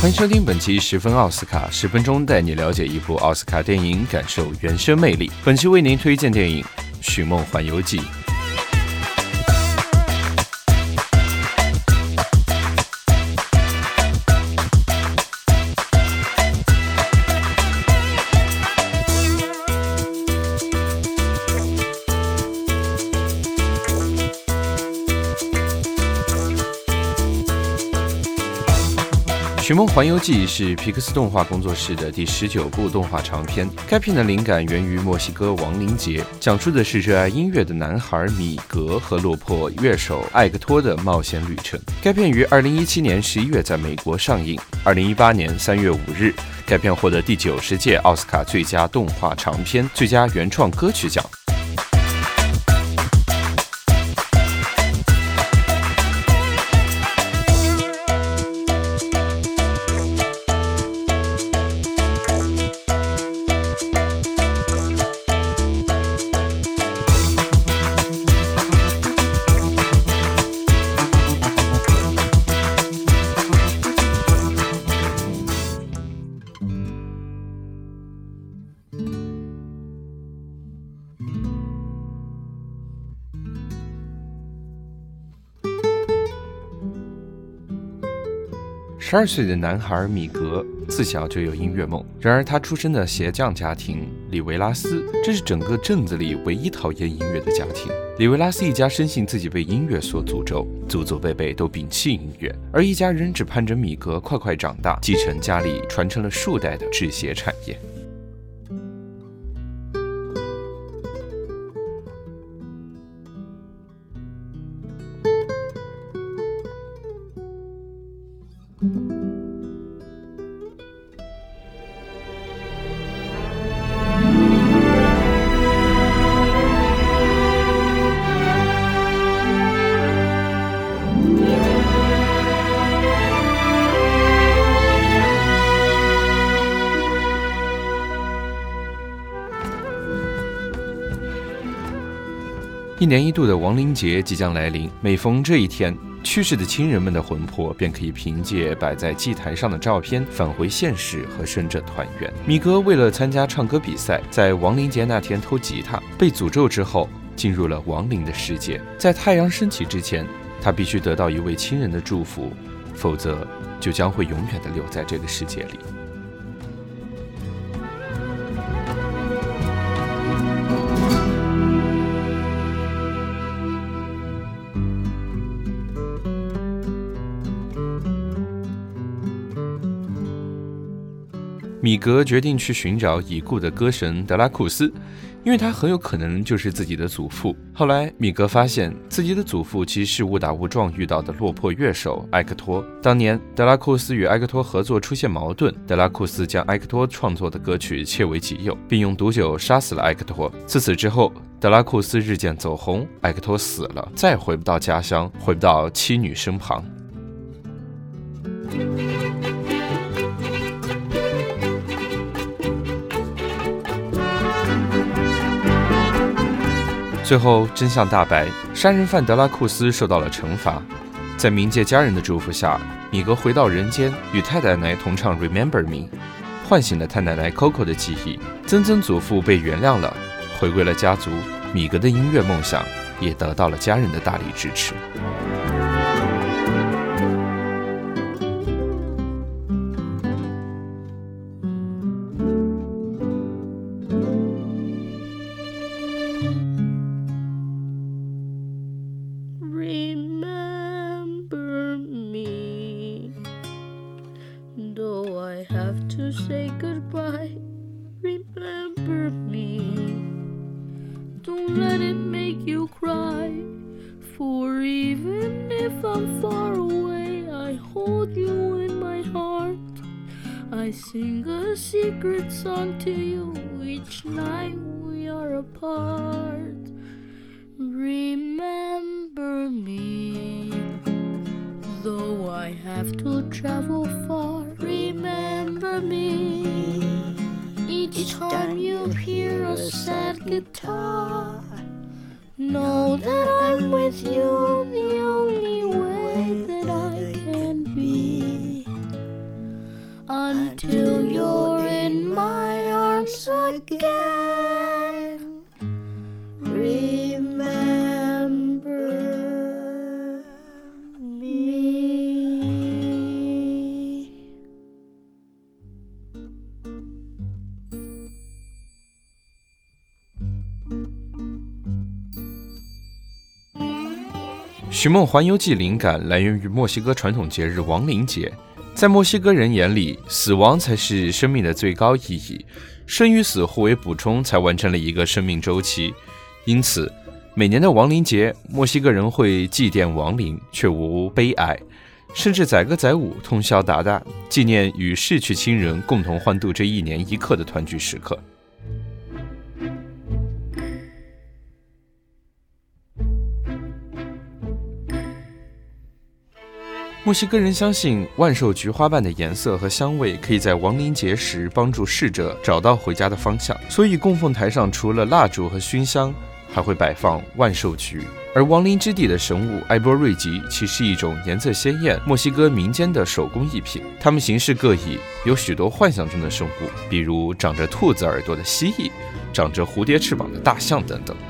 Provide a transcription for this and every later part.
欢迎收听本期十分奥斯卡，十分钟带你了解一部奥斯卡电影，感受原生魅力。本期为您推荐电影《寻梦环游记》。《寻梦环游记》是皮克斯动画工作室的第十九部动画长片。该片的灵感源于墨西哥亡灵节，讲述的是热爱音乐的男孩米格和落魄乐手艾克托的冒险旅程。该片于二零一七年十一月在美国上映。二零一八年三月五日，该片获得第九十届奥斯卡最佳动画长片、最佳原创歌曲奖。十二岁的男孩米格自小就有音乐梦，然而他出生的鞋匠家庭里维拉斯，这是整个镇子里唯一讨厌音乐的家庭。里维拉斯一家深信自己被音乐所诅咒，祖祖辈辈都摒弃音乐，而一家人只盼着米格快快长大，继承家里传承了数代的制鞋产业。一年一度的亡灵节即将来临，每逢这一天，去世的亲人们的魂魄便可以凭借摆在祭坛上的照片返回现实和生者团圆。米格为了参加唱歌比赛，在亡灵节那天偷吉他，被诅咒之后进入了亡灵的世界。在太阳升起之前，他必须得到一位亲人的祝福，否则就将会永远的留在这个世界里。米格决定去寻找已故的歌神德拉库斯，因为他很有可能就是自己的祖父。后来，米格发现自己的祖父其实是误打误撞遇到的落魄乐手埃克托。当年，德拉库斯与埃克托合作出现矛盾，德拉库斯将埃克托创作的歌曲窃为己有，并用毒酒杀死了埃克托。自此之后，德拉库斯日渐走红，埃克托死了，再回不到家乡，回不到妻女身旁。最后真相大白，杀人犯德拉库斯受到了惩罚。在冥界家人的祝福下，米格回到人间，与太奶奶同唱《Remember Me》，唤醒了太奶奶 Coco 的记忆。曾曾祖父被原谅了，回归了家族。米格的音乐梦想也得到了家人的大力支持。I'm far away, I hold you in my heart. I sing a secret song to you each night we are apart. Remember me, though I have to travel far. Remember me. Each time you hear a sad guitar, know that I'm with you. Again，remember me。寻梦环游记灵感来源于墨西哥传统节日亡灵节。在墨西哥人眼里，死亡才是生命的最高意义，生与死互为补充，才完成了一个生命周期。因此，每年的亡灵节，墨西哥人会祭奠亡灵，却无悲哀，甚至载歌载舞，通宵达旦，纪念与逝去亲人共同欢度这一年一刻的团聚时刻。墨西哥人相信万寿菊花瓣的颜色和香味可以在亡灵节时帮助逝者找到回家的方向，所以供奉台上除了蜡烛和熏香，还会摆放万寿菊。而亡灵之地的神物埃波瑞吉其实是一种颜色鲜艳墨西哥民间的手工艺品，它们形式各异，有许多幻想中的生物，比如长着兔子耳朵的蜥蜴，长着蝴蝶翅膀的大象等等。《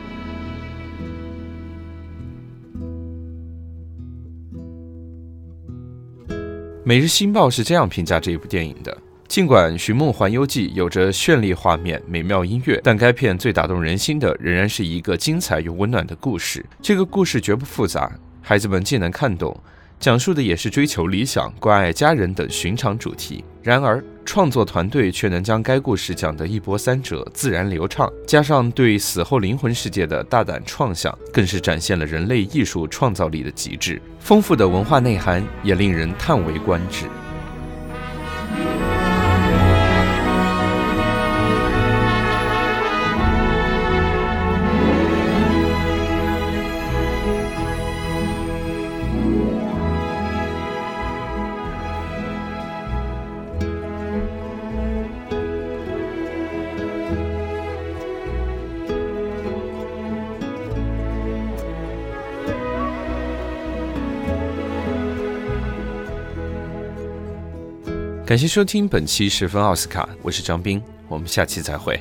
每日新报》是这样评价这一部电影的：尽管《寻梦环游记》有着绚丽画面、美妙音乐，但该片最打动人心的仍然是一个精彩又温暖的故事。这个故事绝不复杂，孩子们既能看懂。讲述的也是追求理想、关爱家人等寻常主题。然而，创作团队却能将该故事讲得一波三折、自然流畅，加上对死后灵魂世界的大胆创想，更是展现了人类艺术创造力的极致。丰富的文化内涵也令人叹为观止。感谢收听本期十分奥斯卡，我是张斌，我们下期再会。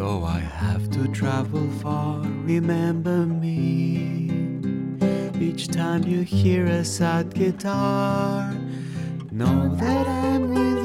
Though I have to travel far, remember me. Each time you hear a sad guitar, know that I'm with